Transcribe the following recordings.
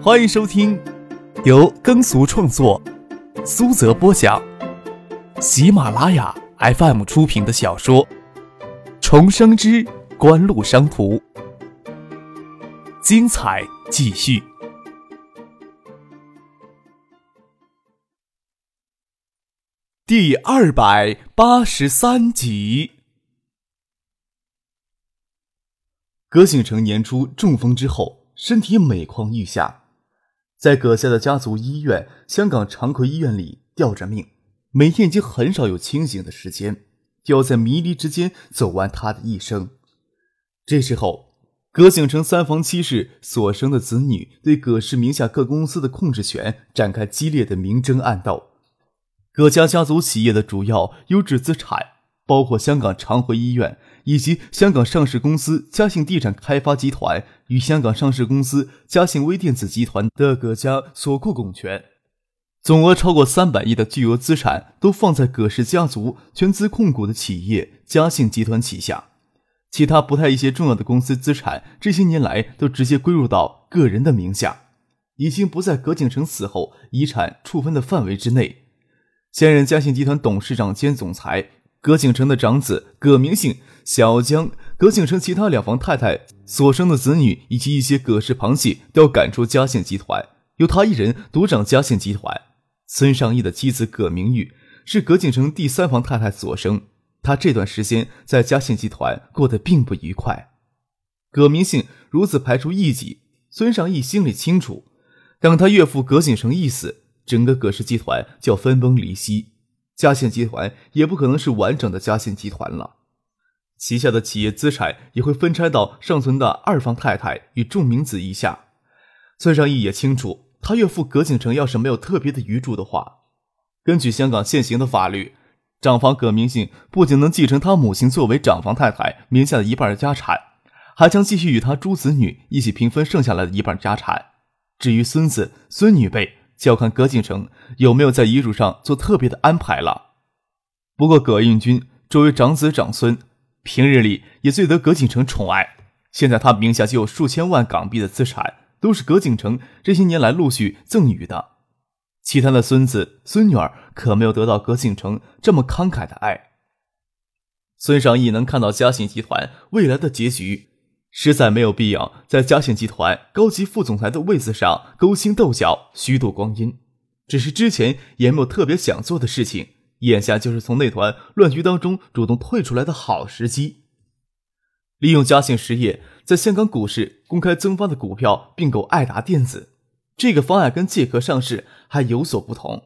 欢迎收听由耕俗创作、苏泽播讲、喜马拉雅 FM 出品的小说《重生之官路商途》，精彩继续，第二百八十三集。葛醒成年初中风之后，身体每况愈下，在葛家的家族医院——香港长葵医院里吊着命，每天已经很少有清醒的时间，要在迷离之间走完他的一生。这时候，葛景成三房七室所生的子女对葛氏名下各公司的控制权展开激烈的明争暗斗。葛家家族企业的主要优质资产包括香港长辉医院。以及香港上市公司嘉信地产开发集团与香港上市公司嘉信微电子集团的葛家所库股权，总额超过三百亿的巨额资产都放在葛氏家族全资控股的企业嘉信集团旗下。其他不太一些重要的公司资产，这些年来都直接归入到个人的名下，已经不在葛景成死后遗产处分的范围之内。现任嘉信集团董事长兼总裁。葛景成的长子葛明信、小江、葛景成其他两房太太所生的子女以及一些葛氏旁系都要赶出嘉信集团，由他一人独掌嘉信集团。孙尚义的妻子葛明玉是葛景成第三房太太所生，他这段时间在嘉信集团过得并不愉快。葛明信如此排除异己，孙尚义心里清楚，等他岳父葛景成一死，整个葛氏集团就要分崩离析。嘉信集团也不可能是完整的嘉信集团了，旗下的企业资产也会分拆到尚存的二房太太与仲明子一下。孙尚义也清楚，他岳父葛景成要是没有特别的遗嘱的话，根据香港现行的法律，长房葛明信不仅能继承他母亲作为长房太太名下的一半家产，还将继续与他诸子女一起平分剩下来的一半家产。至于孙子孙女辈，就要看葛景成有没有在遗嘱上做特别的安排了。不过，葛应军作为长子长孙，平日里也最得葛景成宠爱。现在他名下就有数千万港币的资产，都是葛景成这些年来陆续赠予的。其他的孙子孙女儿可没有得到葛景成这么慷慨的爱。孙尚义能看到嘉信集团未来的结局。实在没有必要在嘉信集团高级副总裁的位子上勾心斗角、虚度光阴。只是之前也没有特别想做的事情，眼下就是从那团乱局当中主动退出来的好时机。利用嘉信实业在香港股市公开增发的股票并购爱达电子，这个方案跟借壳上市还有所不同。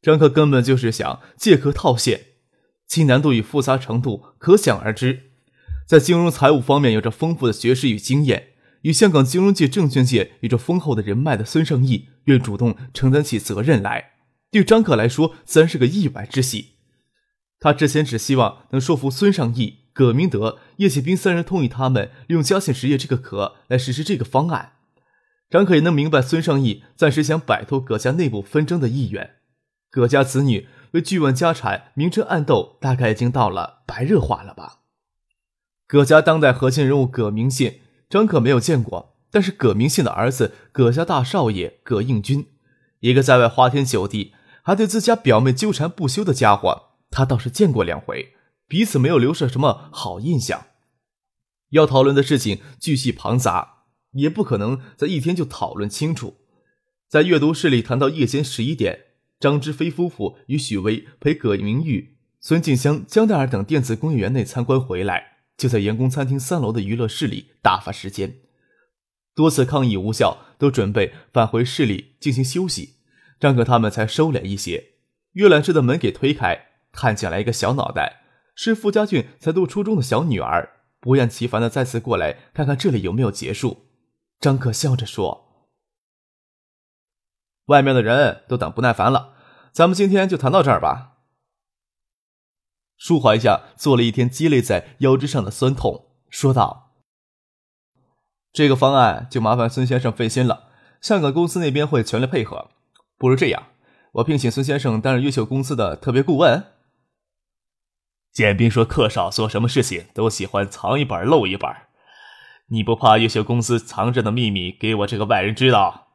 张克根本就是想借壳套现，其难度与复杂程度可想而知。在金融财务方面有着丰富的学识与经验，与香港金融界、证券界有着丰厚的人脉的孙胜义，愿主动承担起责任来，对张可来说自然是个意外之喜。他之前只希望能说服孙尚义、葛明德、叶启斌三人同意他们利用嘉信实业这个壳来实施这个方案。张可也能明白孙尚义暂时想摆脱葛家内部纷争的意愿。葛家子女为巨万家产明争暗斗，大概已经到了白热化了吧。葛家当代核心人物葛明信，张可没有见过，但是葛明信的儿子葛家大少爷葛应军，一个在外花天酒地，还对自家表妹纠缠不休的家伙，他倒是见过两回，彼此没有留下什么好印象。要讨论的事情巨细庞杂，也不可能在一天就讨论清楚。在阅读室里谈到夜间十一点，张之飞夫妇与许巍陪葛明玉、孙静香、江黛儿等电子工业园内参观回来。就在员工餐厅三楼的娱乐室里打发时间，多次抗议无效，都准备返回室里进行休息。张可他们才收敛一些。阅览室的门给推开，探进来一个小脑袋，是傅家俊才读初中的小女儿，不厌其烦的再次过来看看这里有没有结束。张可笑着说：“外面的人都等不耐烦了，咱们今天就谈到这儿吧。”舒缓一下坐了一天积累在腰肢上的酸痛，说道：“这个方案就麻烦孙先生费心了，香港公司那边会全力配合。不如这样，我聘请孙先生担任优秀公司的特别顾问。”简斌说：“客少做什么事情都喜欢藏一本露一本，你不怕优秀公司藏着的秘密给我这个外人知道？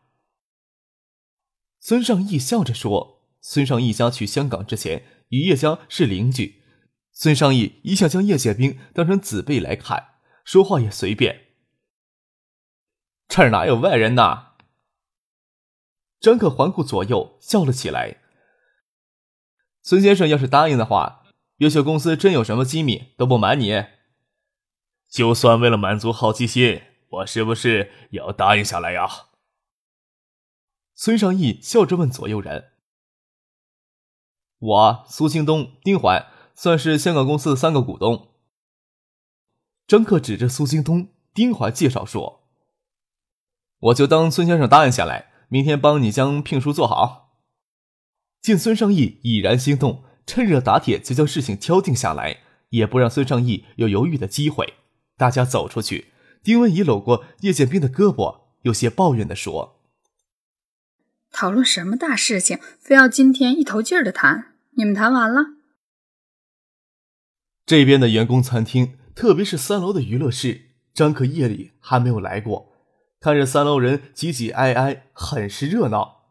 孙尚义笑着说：“孙尚义家去香港之前，与叶家是邻居。孙尚义一向将叶宪兵当成子辈来看，说话也随便。这儿哪有外人呐？”张克环顾左右，笑了起来。孙先生要是答应的话，越秀公司真有什么机密都不瞒你。就算为了满足好奇心，我是不是也要答应下来呀？孙尚义笑着问左右人：“我苏兴东、丁环算是香港公司的三个股东。”张克指着苏兴东、丁环介绍说：“我就当孙先生答应下来，明天帮你将聘书做好。”见孙尚义已然心动，趁热打铁就将事情敲定下来，也不让孙尚义有犹豫的机会。大家走出去，丁文仪搂过叶剑兵的胳膊，有些抱怨的说。讨论什么大事情，非要今天一头劲儿的谈？你们谈完了？这边的员工餐厅，特别是三楼的娱乐室，张可夜里还没有来过。看着三楼人挤挤挨挨，很是热闹。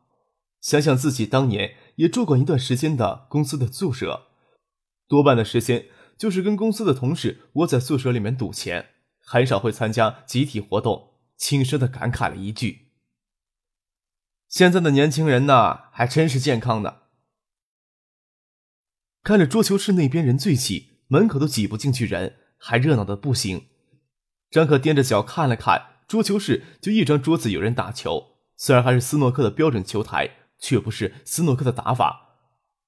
想想自己当年也住过一段时间的公司的宿舍，多半的时间就是跟公司的同事窝在宿舍里面赌钱，很少会参加集体活动。轻声的感慨了一句。现在的年轻人呐，还真是健康的。看着桌球室那边人最挤，门口都挤不进去人，还热闹的不行。张可踮着脚看了看桌球室，就一张桌子有人打球，虽然还是斯诺克的标准球台，却不是斯诺克的打法，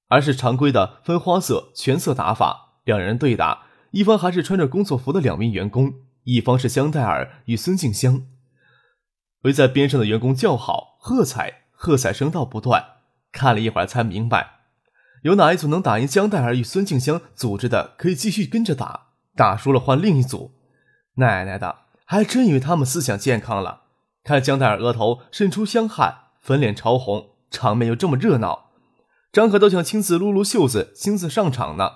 而是常规的分花色全色打法。两人对打，一方还是穿着工作服的两名员工，一方是香黛儿与孙静香。围在边上的员工叫好、喝彩，喝彩声道不断。看了一会儿才明白，有哪一组能打赢香黛儿与孙静香组织的，可以继续跟着打；打输了换另一组。奶奶的，还真以为他们思想健康了。看江黛儿额头渗出香汗，粉脸潮红，场面又这么热闹，张可都想亲自撸撸袖子，亲自上场呢。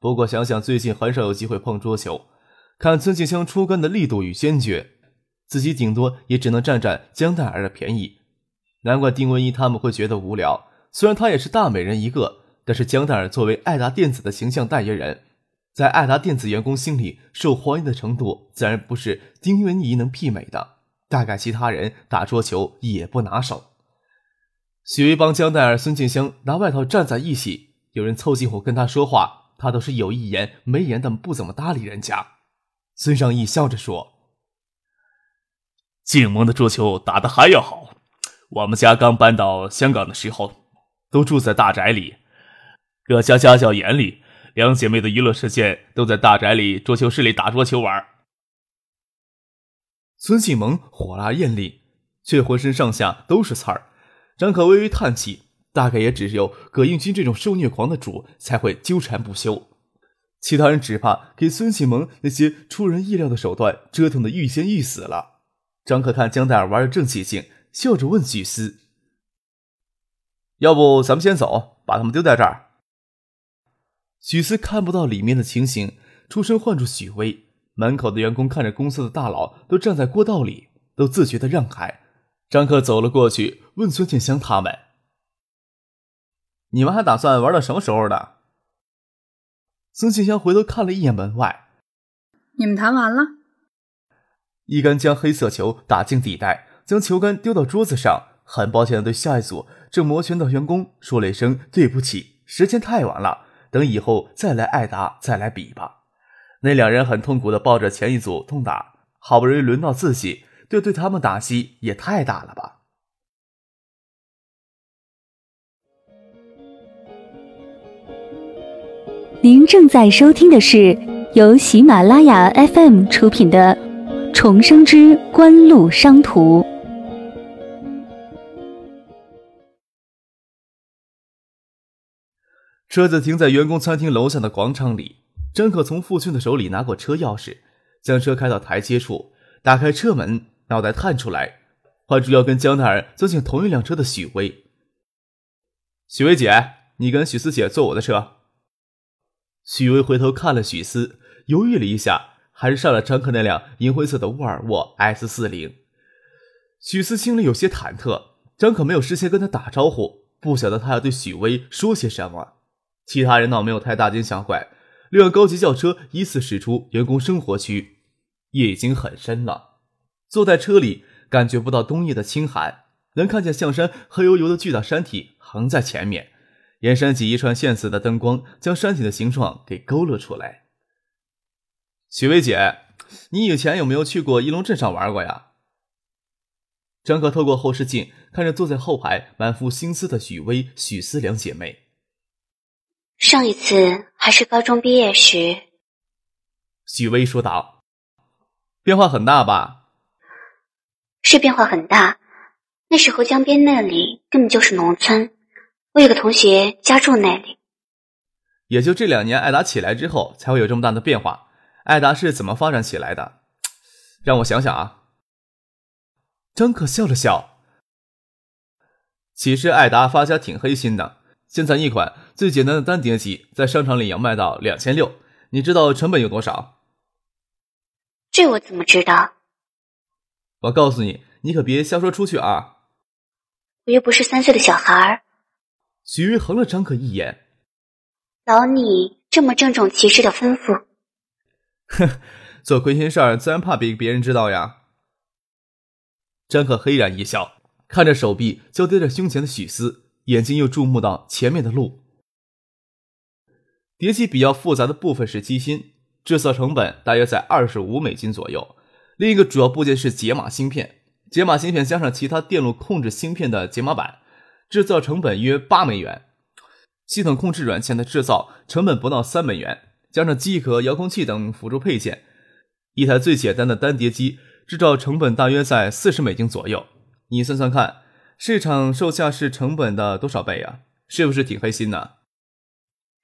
不过想想最近很少有机会碰桌球，看孙静香出杆的力度与坚决。自己顶多也只能占占江黛儿的便宜，难怪丁文一他们会觉得无聊。虽然她也是大美人一个，但是江黛儿作为爱达电子的形象代言人，在爱达电子员工心里受欢迎的程度，自然不是丁文一能媲美的。大概其他人打桌球也不拿手。许巍帮江奈儿、孙静香拿外套站在一起，有人凑近乎跟他说话，他都是有一言没言的，不怎么搭理人家。孙尚义笑着说。静萌的桌球打得还要好。我们家刚搬到香港的时候，都住在大宅里。各家家教严厉，两姐妹的娱乐时间都在大宅里桌球室里打桌球玩。孙启萌火辣艳丽，却浑身上下都是刺儿。张可微微叹气，大概也只有葛应军这种受虐狂的主才会纠缠不休，其他人只怕给孙启萌那些出人意料的手段折腾的欲仙欲死了。张可看江黛儿玩的正起劲，笑着问许思：“要不咱们先走，把他们丢在这儿？”许思看不到里面的情形，出声唤住许巍。门口的员工看着公司的大佬都站在过道里，都自觉的让开。张克走了过去，问孙庆香他们：“你们还打算玩到什么时候的？”孙庆香回头看了一眼门外：“你们谈完了？”一杆将黑色球打进底袋，将球杆丢到桌子上。很抱歉的对下一组正摩拳的员工说了一声对不起，时间太晚了，等以后再来艾达再来比吧。那两人很痛苦的抱着前一组痛打，好不容易轮到自己，这对他们打击也太大了吧。您正在收听的是由喜马拉雅 FM 出品的。重生之官路商途。车子停在员工餐厅楼下的广场里。张可从父亲的手里拿过车钥匙，将车开到台阶处，打开车门，脑袋探出来，唤住要跟江黛儿坐进同一辆车的许巍。许巍姐，你跟许思姐坐我的车。许巍回头看了许思，犹豫了一下。还是上了张可那辆银灰色的沃尔沃 S 四零。许思心里有些忐忑，张可没有事先跟他打招呼，不晓得他要对许巍说些什么。其他人倒没有太大惊小怪。六辆高级轿车依次驶出员工生活区，夜已经很深了。坐在车里，感觉不到冬夜的清寒，能看见象山黑油油的巨大山体横在前面，沿山脊一串线似的灯光将山体的形状给勾勒出来。许薇姐，你以前有没有去过一龙镇上玩过呀？张可透过后视镜看着坐在后排满腹心思的许巍、许思两姐妹。上一次还是高中毕业时，许巍说道：“变化很大吧？”“是变化很大。那时候江边那里根本就是农村，我有个同学家住那里。也就这两年艾达起来之后，才会有这么大的变化。艾达是怎么发展起来的？让我想想啊。”张可笑了笑。其实艾达发家挺黑心的。现在一款最简单的单碟机在商场里要卖到两千六，你知道成本有多少？这我怎么知道？我告诉你，你可别瞎说出去啊！我又不是三岁的小孩儿。许巍横了张可一眼。老你这么郑重其事的吩咐。哼，做亏心事儿自然怕被别人知道呀。张可黑然一笑，看着手臂交叠在胸前的许思。眼睛又注目到前面的路。叠机比较复杂的部分是机芯，制造成本大约在二十五美金左右。另一个主要部件是解码芯片，解码芯片加上其他电路控制芯片的解码板，制造成本约八美元。系统控制软件的制造成本不到三美元，加上机壳、遥控器等辅助配件，一台最简单的单碟机制造成本大约在四十美金左右。你算算看。市场售价是成本的多少倍啊？是不是挺黑心呢？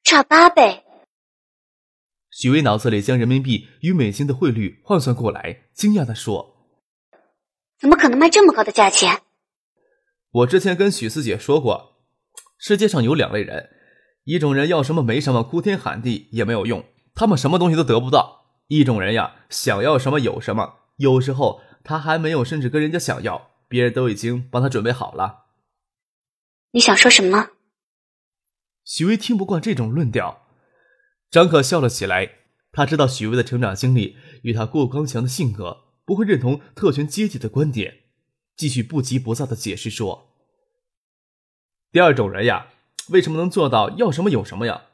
差八倍。许巍脑子里将人民币与美金的汇率换算过来，惊讶的说：“怎么可能卖这么高的价钱？”我之前跟许四姐说过，世界上有两类人，一种人要什么没什么，哭天喊地也没有用，他们什么东西都得不到；一种人呀，想要什么有什么，有时候他还没有，甚至跟人家想要。别人都已经帮他准备好了。你想说什么？许巍听不惯这种论调。张可笑了起来。他知道许巍的成长经历与他过刚强的性格，不会认同特权阶级的观点，继续不急不躁的解释说：“第二种人呀，为什么能做到要什么有什么呀？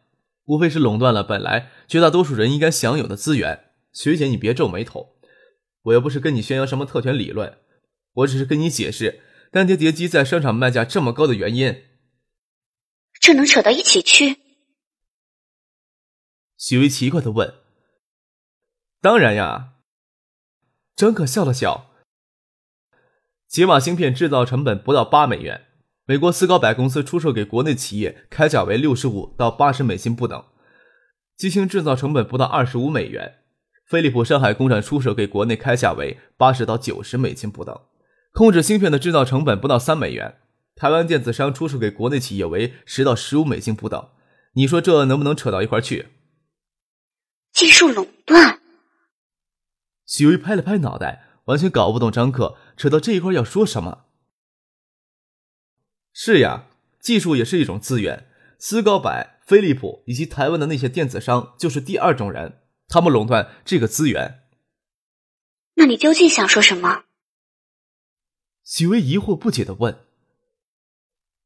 无非是垄断了本来绝大多数人应该享有的资源。学姐，你别皱眉头，我又不是跟你宣扬什么特权理论。”我只是跟你解释单碟碟机在商场卖价这么高的原因。这能扯到一起去？许巍奇怪的问。当然呀。张可笑了笑。解码芯片制造成本不到八美元，美国斯高柏公司出售给国内企业开价为六十五到八十美金不等。机芯制造成本不到二十五美元，飞利浦上海工厂出售给国内开价为八十到九十美金不等。控制芯片的制造成本不到三美元，台湾电子商出售给国内企业为十到十五美金不等。你说这能不能扯到一块去？技术垄断。许巍拍了拍脑袋，完全搞不懂张克扯到这一块要说什么。是呀，技术也是一种资源。斯高柏、飞利浦以及台湾的那些电子商就是第二种人，他们垄断这个资源。那你究竟想说什么？许巍疑惑不解的问：“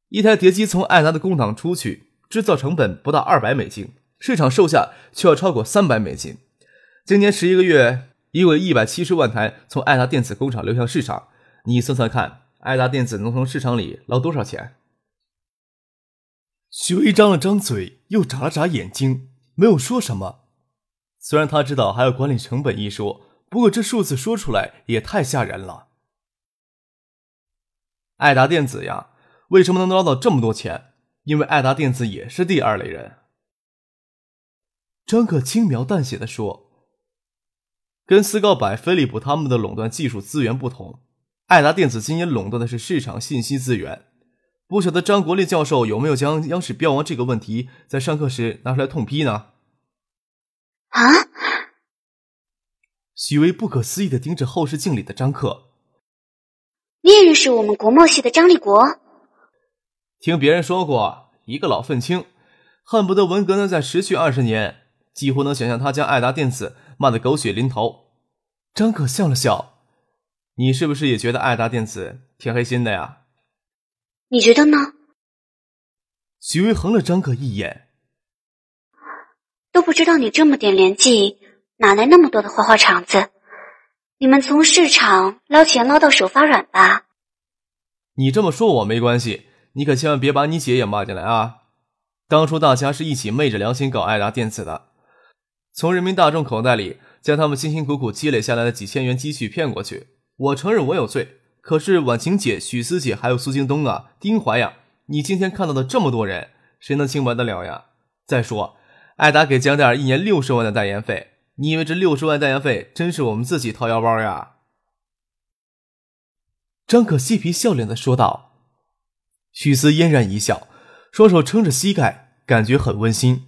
一台碟机从艾达的工厂出去，制造成本不到二百美金，市场售价却要超过三百美金。今年十一个月，已有一百七十万台从艾达电子工厂流向市场。你算算看，艾达电子能从市场里捞多少钱？”许巍张了张嘴，又眨了眨眼睛，没有说什么。虽然他知道还有管理成本一说，不过这数字说出来也太吓人了。爱达电子呀，为什么能捞到这么多钱？因为爱达电子也是第二类人。张可轻描淡写的说：“跟斯高柏、飞利浦他们的垄断技术资源不同，爱达电子今年垄断的是市场信息资源。不晓得张国立教授有没有将央视标王这个问题在上课时拿出来痛批呢？”啊！许巍不可思议的盯着后视镜里的张克。你也认识我们国贸系的张立国？听别人说过，一个老愤青，恨不得文革能再持续二十年，几乎能想象他将爱达电子骂得狗血淋头。张可笑了笑：“你是不是也觉得爱达电子挺黑心的呀？”你觉得呢？许巍横了张可一眼：“都不知道你这么点年纪，哪来那么多的花花肠子？你们从市场捞钱捞到手发软吧？”你这么说我没关系。你可千万别把你姐也骂进来啊！当初大家是一起昧着良心搞爱达电子的，从人民大众口袋里将他们辛辛苦苦积累下来的几千元积蓄骗过去。我承认我有罪，可是婉晴姐、许思姐还有苏京东啊、丁怀呀，你今天看到的这么多人，谁能清白得了呀？再说，爱达给江黛儿一年六十万的代言费，你以为这六十万代言费真是我们自己掏腰包呀？张可嬉皮笑脸的说道。许思嫣然一笑，双手撑着膝盖，感觉很温馨。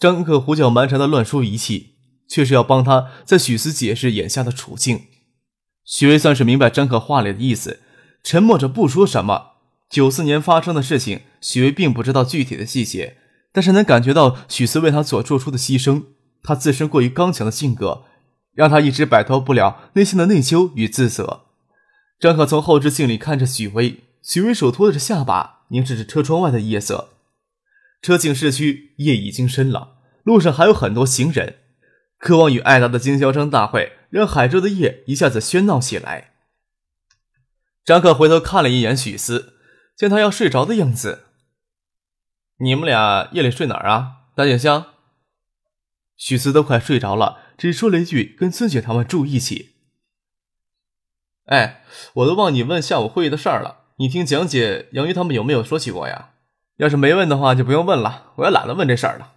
张可胡搅蛮缠的乱说一气，却是要帮他在许思解释眼下的处境。许巍算是明白张可话里的意思，沉默着不说什么。九四年发生的事情，许巍并不知道具体的细节，但是能感觉到许思为他所做出的牺牲。他自身过于刚强的性格，让他一直摆脱不了内心的内疚与自责。张可从后视镜里看着许巍。许巍手托着下巴，凝视着车窗外的夜色。车进市区，夜已经深了，路上还有很多行人。渴望与艾达的经销商大会，让海州的夜一下子喧闹起来。张克回头看了一眼许思，见他要睡着的样子。你们俩夜里睡哪儿啊？大景香。许思都快睡着了，只说了一句：“跟孙姐他们住一起。”哎，我都忘你问下午会议的事儿了。你听蒋姐、杨玉他们有没有说起过呀？要是没问的话，就不用问了，我也懒得问这事儿了。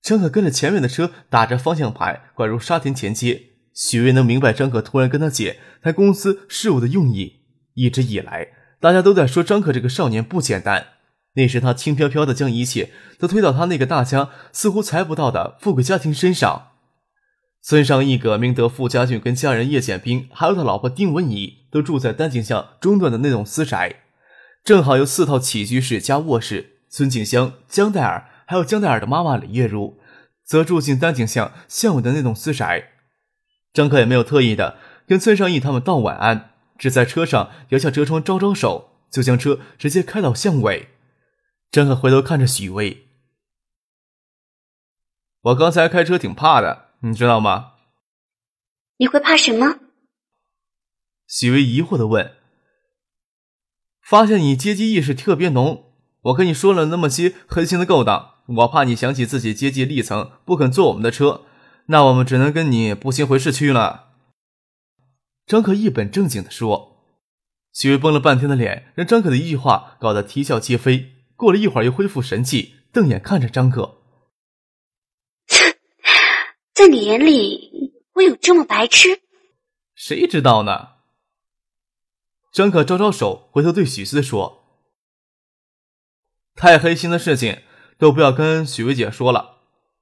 张可跟着前面的车打着方向盘拐入沙田前街。许巍能明白张可突然跟他姐谈公司事务的用意。一直以来，大家都在说张可这个少年不简单。那时他轻飘飘的将一切都推到他那个大家似乎猜不到的富贵家庭身上。孙尚义、葛明德、傅家俊跟家人叶建兵，还有他老婆丁文怡，都住在丹景巷中段的那栋私宅，正好有四套起居室加卧室。孙景香、江黛儿，还有江黛儿的妈妈李月如，则住进丹景巷巷尾的那栋私宅。张克也没有特意的跟孙尚义他们道晚安，只在车上摇下车窗招招手，就将车直接开到巷尾。张可回头看着许巍：“我刚才开车挺怕的。”你知道吗？你会怕什么？许巍疑惑的问。发现你阶级意识特别浓，我跟你说了那么些黑心的勾当，我怕你想起自己阶级历层，不肯坐我们的车，那我们只能跟你步行回市区了。张可一本正经的说。许巍绷了半天的脸，让张可的一句话搞得啼笑皆非。过了一会儿，又恢复神气，瞪眼看着张可。在你眼里，我有这么白痴？谁知道呢？张可招招手，回头对许思说：“太黑心的事情都不要跟许薇姐说了，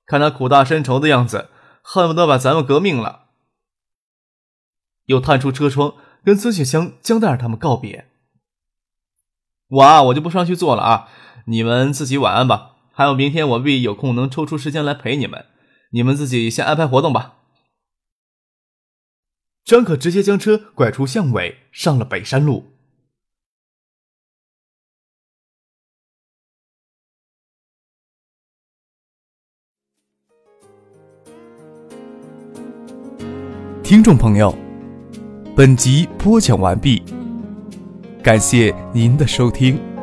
看她苦大深仇的样子，恨不得把咱们革命了。”又探出车窗，跟孙雪香、江黛儿他们告别。我啊，我就不上去坐了啊，你们自己晚安吧。还有明天，我必有空能抽出时间来陪你们。你们自己先安排活动吧。张可直接将车拐出巷尾，上了北山路。听众朋友，本集播讲完毕，感谢您的收听。